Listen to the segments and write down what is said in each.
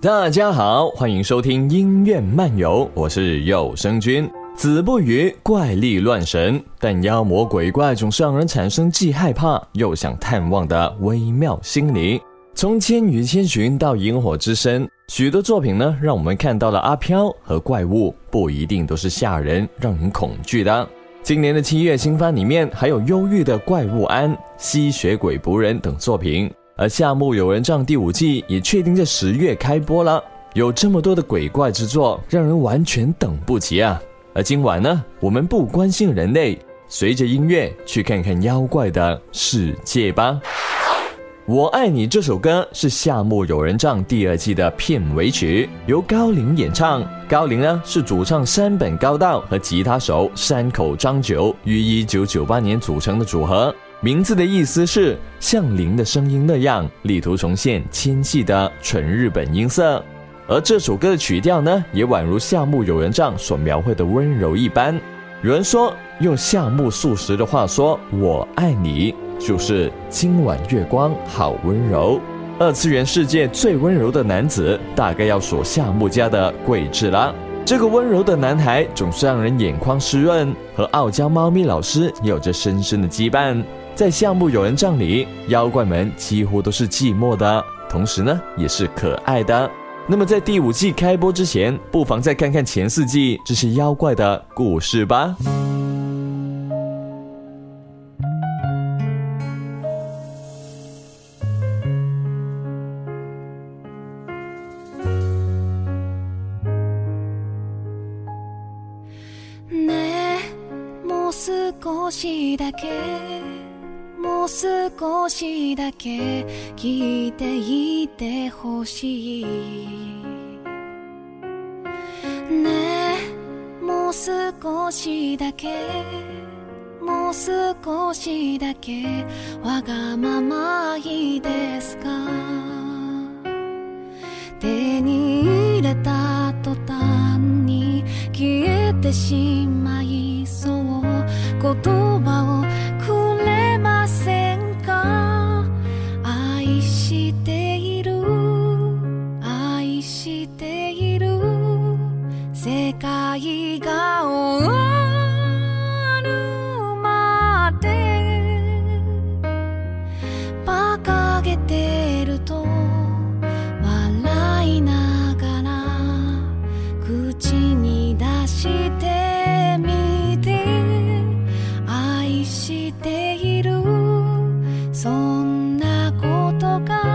大家好，欢迎收听音乐漫游，我是有声君。子不语怪力乱神，但妖魔鬼怪总是让人产生既害怕又想探望的微妙心理。从《千与千寻》到《萤火之声》，许多作品呢，让我们看到了阿飘和怪物不一定都是吓人、让人恐惧的。今年的七月新番里面还有《忧郁的怪物安》《吸血鬼仆人》等作品。而《夏目友人帐》第五季也确定在十月开播了。有这么多的鬼怪之作，让人完全等不及啊！而今晚呢，我们不关心人类，随着音乐去看看妖怪的世界吧。我爱你这首歌是《夏目友人帐》第二季的片尾曲，由高林演唱。高林呢是主唱山本高道和吉他手山口章久于一九九八年组成的组合。名字的意思是像灵的声音那样，力图重现纤细的纯日本音色。而这首歌的曲调呢，也宛如夏目友人帐所描绘的温柔一般。有人说，用夏目漱石的话说：“我爱你，就是今晚月光好温柔。”二次元世界最温柔的男子，大概要数夏目家的桂智了。这个温柔的男孩总是让人眼眶湿润，和傲娇猫咪老师有着深深的羁绊。在项目有人帐里，妖怪们几乎都是寂寞的，同时呢，也是可爱的。那么在第五季开播之前，不妨再看看前四季这些妖怪的故事吧。少しだけ聞いていてほしい。ねえもう少しだけもう少しだけわがままいいですか。手に入れた途端に消えてしまい yoga.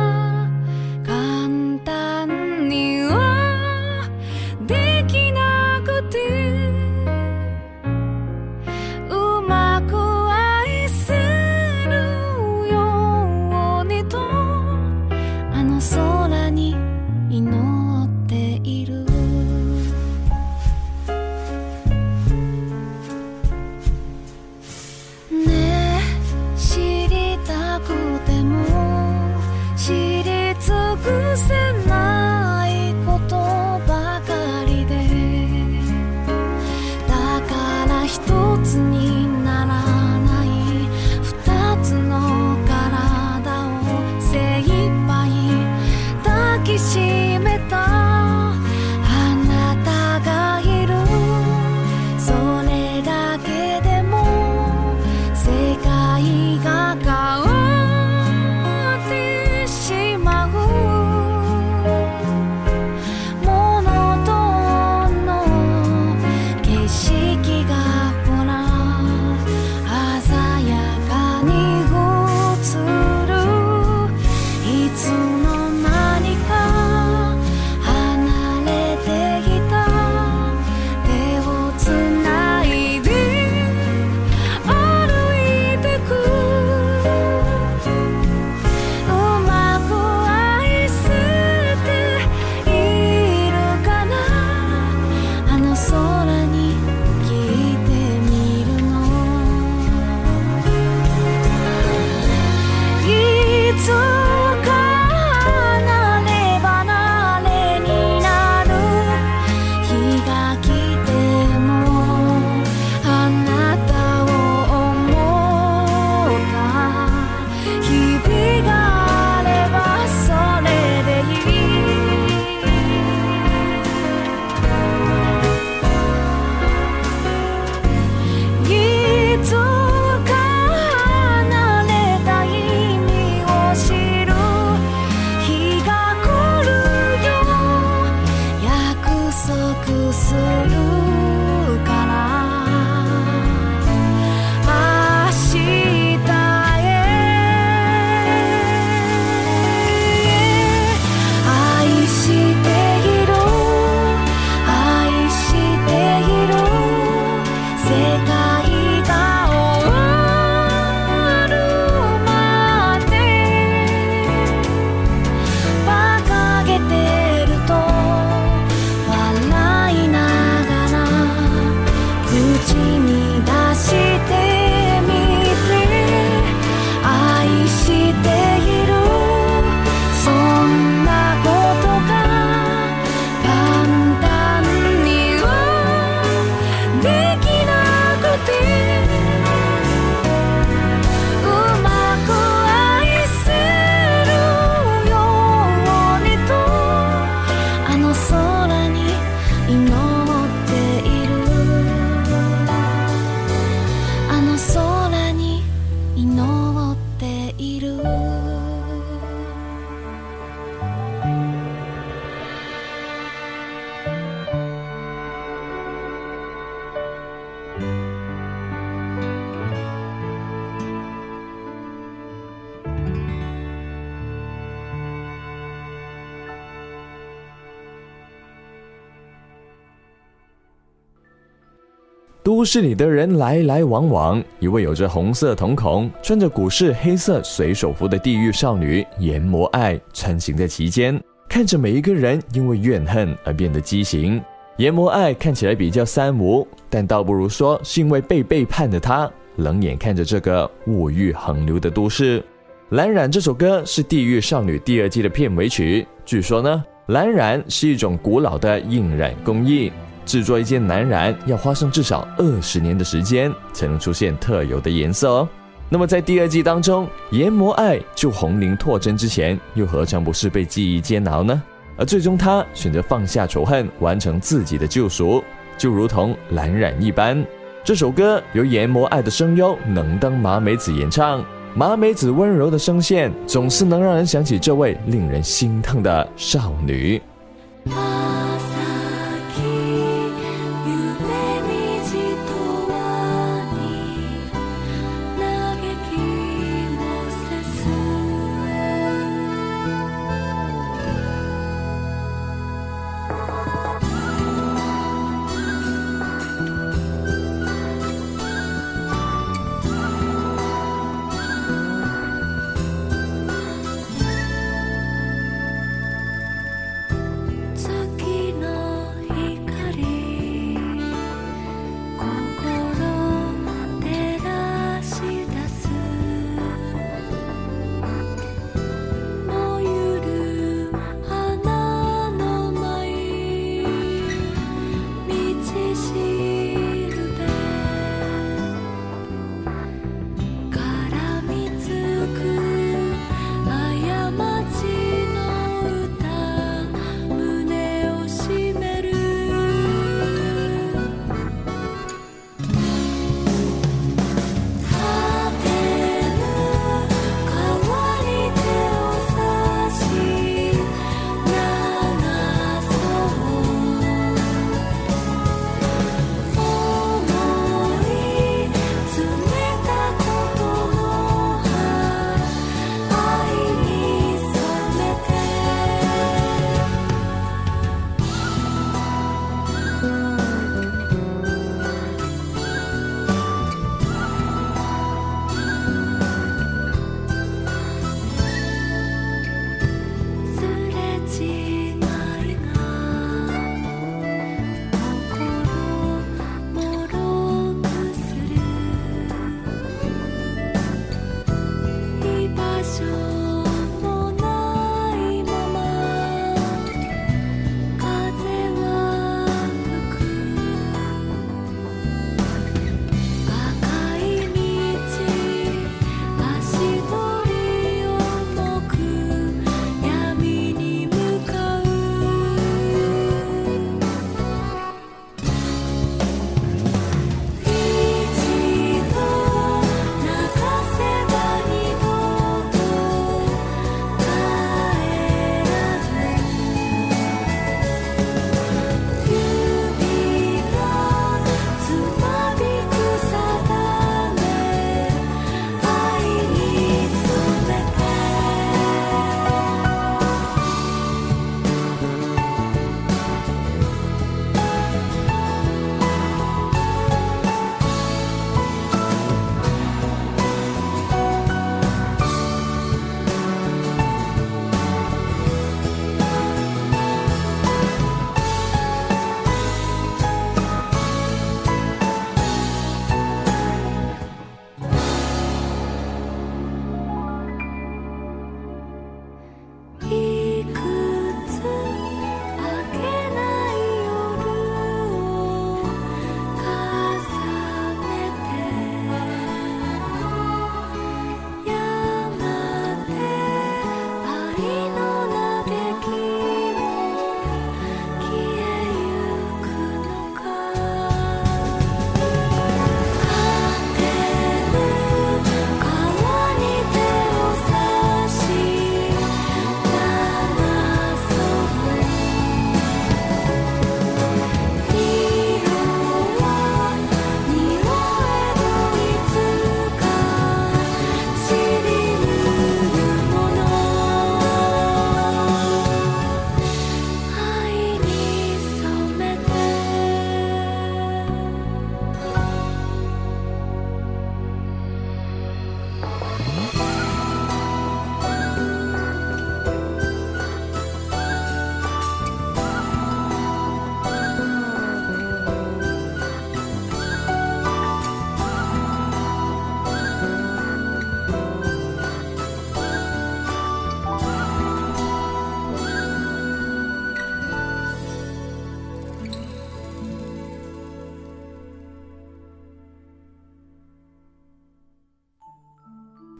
都市里的人来来往往，一位有着红色瞳孔、穿着古式黑色水手服的地狱少女研磨爱穿行在其间，看着每一个人因为怨恨而变得畸形。研磨爱看起来比较三无，但倒不如说是因为被背叛的她，冷眼看着这个物欲横流的都市。蓝染这首歌是《地狱少女》第二季的片尾曲。据说呢，蓝染是一种古老的印染工艺，制作一件蓝染要花上至少二十年的时间，才能出现特有的颜色哦。那么在第二季当中，研磨爱救红绫拓真之前，又何尝不是被记忆煎熬呢？而最终他选择放下仇恨，完成自己的救赎，就如同蓝染一般。这首歌由研磨爱的声优能登麻美子演唱。麻美子温柔的声线，总是能让人想起这位令人心疼的少女。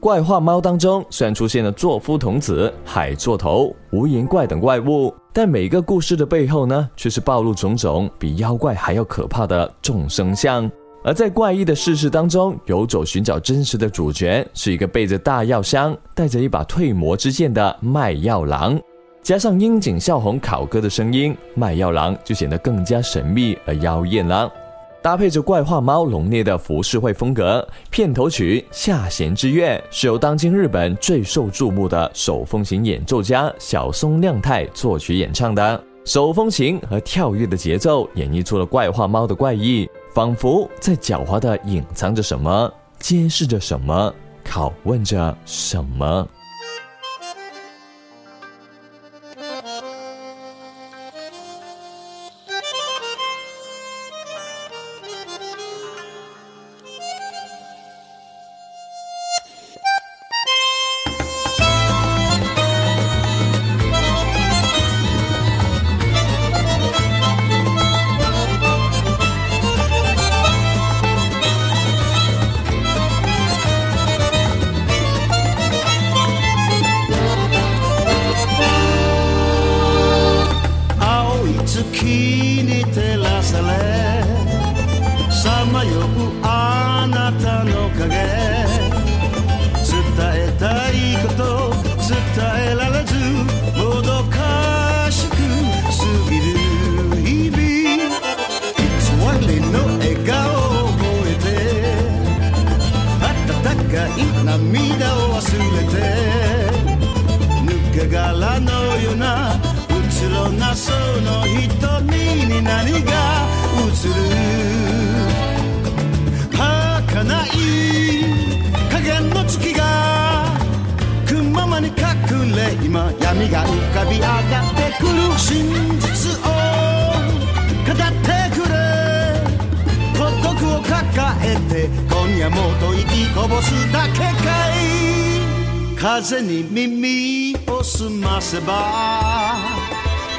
怪画猫当中虽然出现了座夫童子、海座头、无言怪等怪物，但每个故事的背后呢，却是暴露种种比妖怪还要可怕的众生相。而在怪异的世事当中，游走寻找真实的主角是一个背着大药箱、带着一把退魔之剑的卖药郎。加上樱井孝宏考歌的声音，卖药郎就显得更加神秘而妖艳了。搭配着怪画猫浓烈的浮世绘风格，片头曲《下弦之月》是由当今日本最受注目的手风琴演奏家小松亮太作曲演唱的。手风琴和跳跃的节奏演绎出了怪画猫的怪异。仿佛在狡猾地隐藏着什么，揭示着什么，拷问着什么。何が浮かび上がってくる？真実を語ってくれ。孤独を抱えて今夜もと息こぼすだけかい。風に耳を澄ませば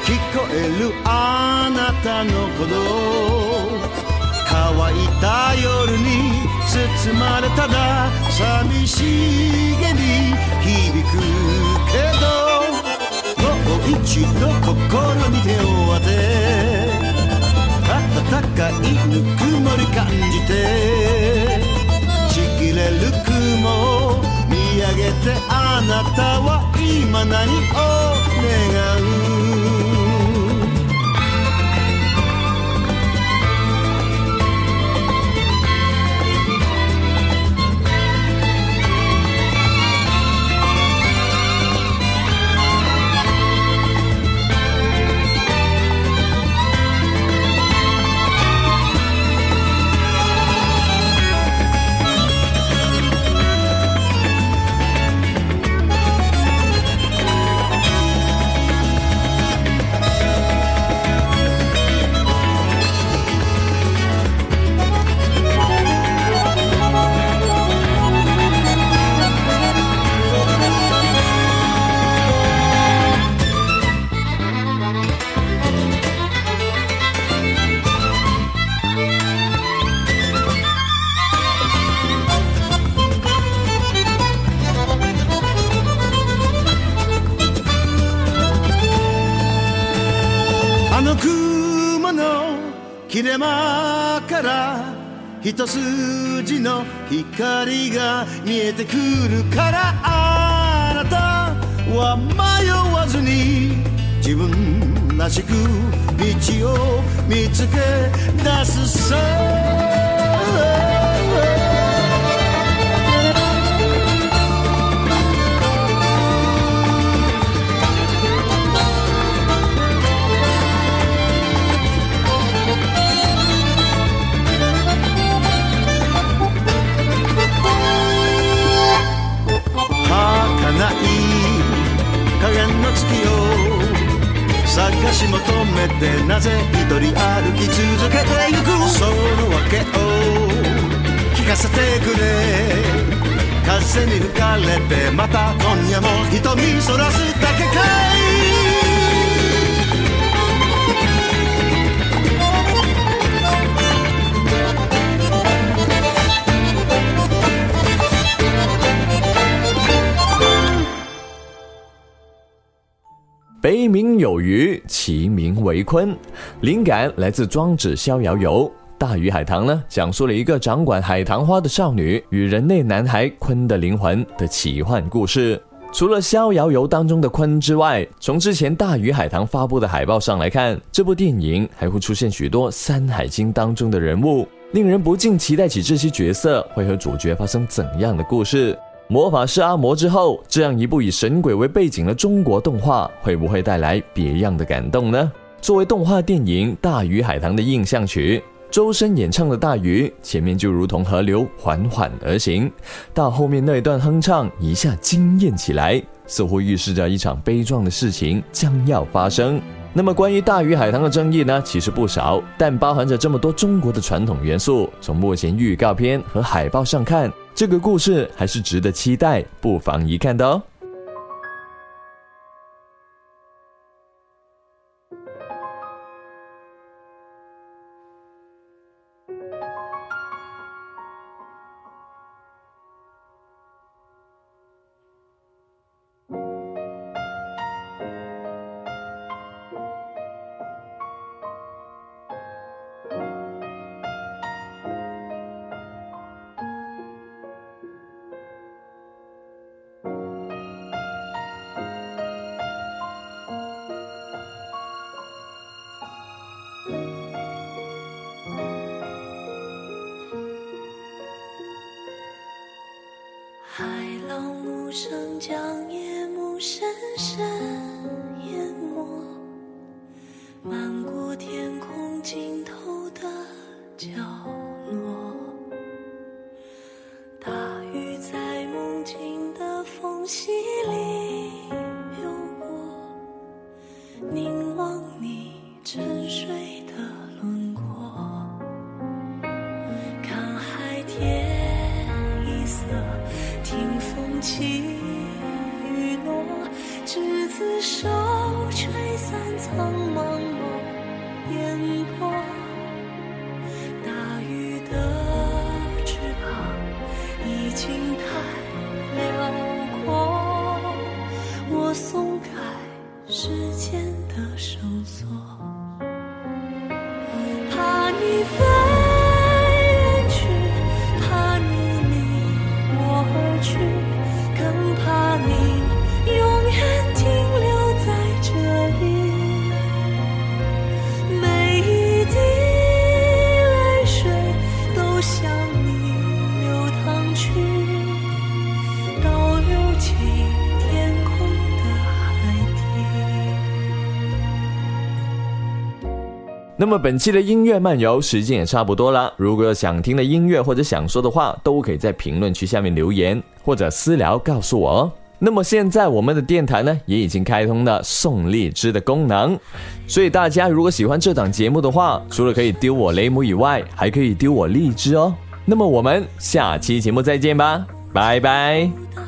聞こえるあなたのこと乾いた夜に包まれたら寂しげに響くけど。一度心に手を当て暖かいぬくもり感じてちぎれる雲見上げてあなたは今何を願う？雲の切れ間から一筋の光が見えてくるからあなたは迷わずに自分らしく道を見つけ出すさ。花魁の月を探し求めてなぜ一人歩き続けてゆくその訳を聞かせてくれ風に吹かれてまた今夜も瞳そらすだけかい北冥有鱼，其名为鲲。灵感来自《庄子·逍遥游》。大鱼海棠呢，讲述了一个掌管海棠花的少女与人类男孩鲲的灵魂的奇幻故事。除了《逍遥游》当中的鲲之外，从之前《大鱼海棠》发布的海报上来看，这部电影还会出现许多《山海经》当中的人物，令人不禁期待起这些角色会和主角发生怎样的故事。魔法师阿魔之后，这样一部以神鬼为背景的中国动画，会不会带来别样的感动呢？作为动画电影《大鱼海棠》的印象曲，周深演唱的《大鱼》，前面就如同河流缓缓而行，到后面那一段哼唱一下惊艳起来，似乎预示着一场悲壮的事情将要发生。那么关于《大鱼海棠》的争议呢，其实不少，但包含着这么多中国的传统元素，从目前预告片和海报上看。这个故事还是值得期待，不妨一看的哦。声将夜幕深时间的绳索。那么本期的音乐漫游时间也差不多了，如果有想听的音乐或者想说的话，都可以在评论区下面留言或者私聊告诉我哦。那么现在我们的电台呢也已经开通了送荔枝的功能，所以大家如果喜欢这档节目的话，除了可以丢我雷姆以外，还可以丢我荔枝哦。那么我们下期节目再见吧，拜拜。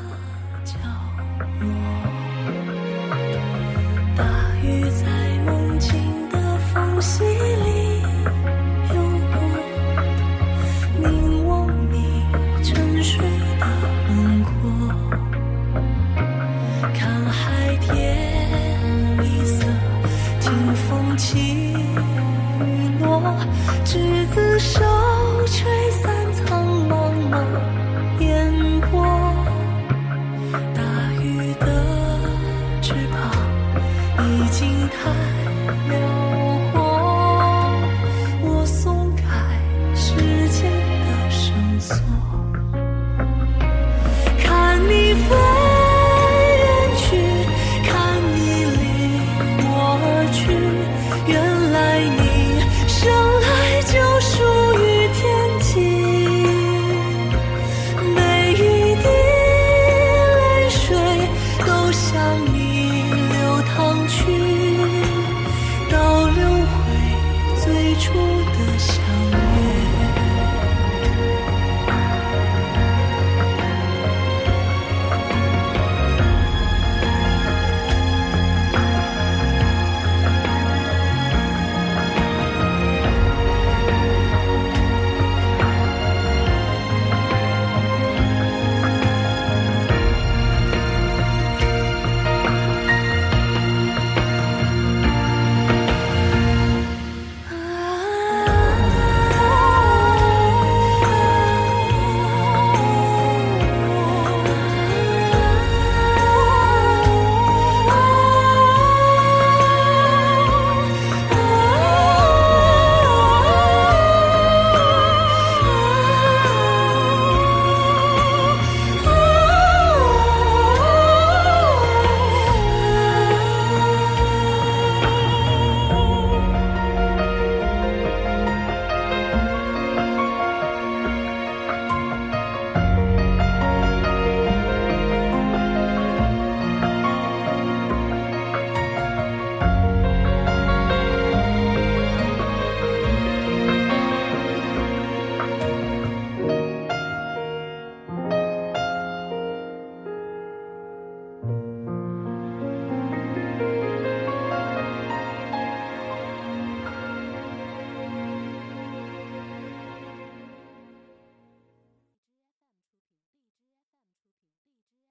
翅膀已经太辽阔我松开时间的绳索。